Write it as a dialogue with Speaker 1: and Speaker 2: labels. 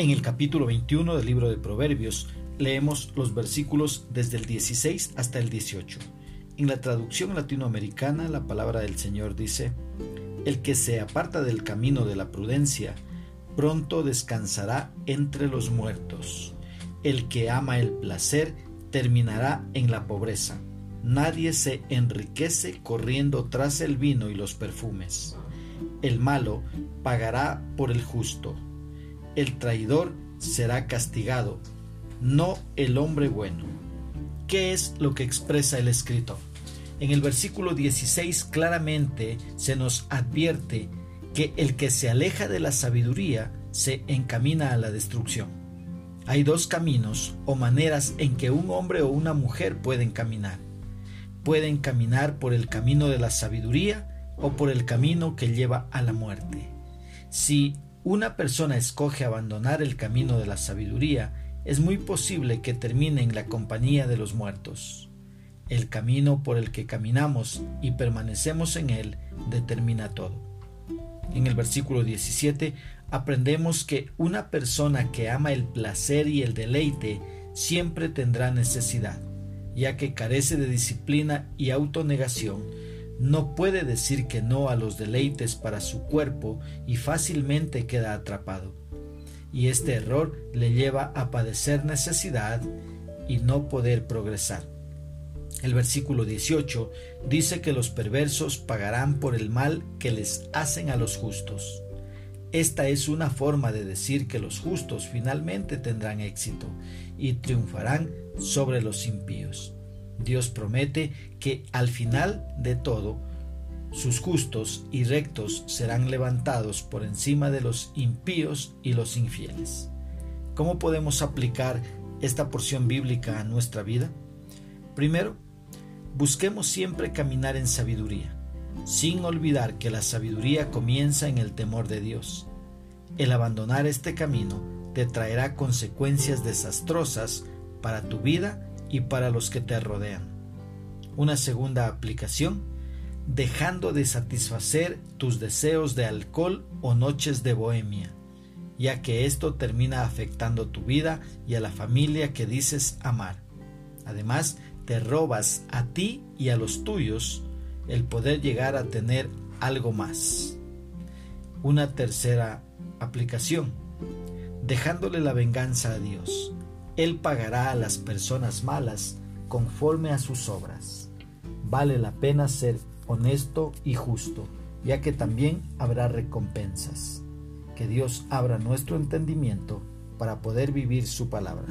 Speaker 1: En el capítulo 21 del libro de Proverbios leemos los versículos desde el 16 hasta el 18. En la traducción latinoamericana la palabra del Señor dice, El que se aparta del camino de la prudencia, pronto descansará entre los muertos. El que ama el placer, terminará en la pobreza. Nadie se enriquece corriendo tras el vino y los perfumes. El malo pagará por el justo. El traidor será castigado, no el hombre bueno. ¿Qué es lo que expresa el escritor? En el versículo 16 claramente se nos advierte que el que se aleja de la sabiduría se encamina a la destrucción. Hay dos caminos o maneras en que un hombre o una mujer pueden caminar. Pueden caminar por el camino de la sabiduría o por el camino que lleva a la muerte. Si una persona escoge abandonar el camino de la sabiduría, es muy posible que termine en la compañía de los muertos. El camino por el que caminamos y permanecemos en él determina todo. En el versículo 17 aprendemos que una persona que ama el placer y el deleite siempre tendrá necesidad, ya que carece de disciplina y autonegación, no puede decir que no a los deleites para su cuerpo y fácilmente queda atrapado. Y este error le lleva a padecer necesidad y no poder progresar. El versículo 18 dice que los perversos pagarán por el mal que les hacen a los justos. Esta es una forma de decir que los justos finalmente tendrán éxito y triunfarán sobre los impíos. Dios promete que al final de todo, sus justos y rectos serán levantados por encima de los impíos y los infieles. ¿Cómo podemos aplicar esta porción bíblica a nuestra vida? Primero, Busquemos siempre caminar en sabiduría, sin olvidar que la sabiduría comienza en el temor de Dios. El abandonar este camino te traerá consecuencias desastrosas para tu vida y para los que te rodean. Una segunda aplicación, dejando de satisfacer tus deseos de alcohol o noches de bohemia, ya que esto termina afectando tu vida y a la familia que dices amar. Además, te robas a ti y a los tuyos el poder llegar a tener algo más. Una tercera aplicación, dejándole la venganza a Dios. Él pagará a las personas malas conforme a sus obras. Vale la pena ser honesto y justo, ya que también habrá recompensas. Que Dios abra nuestro entendimiento para poder vivir su palabra.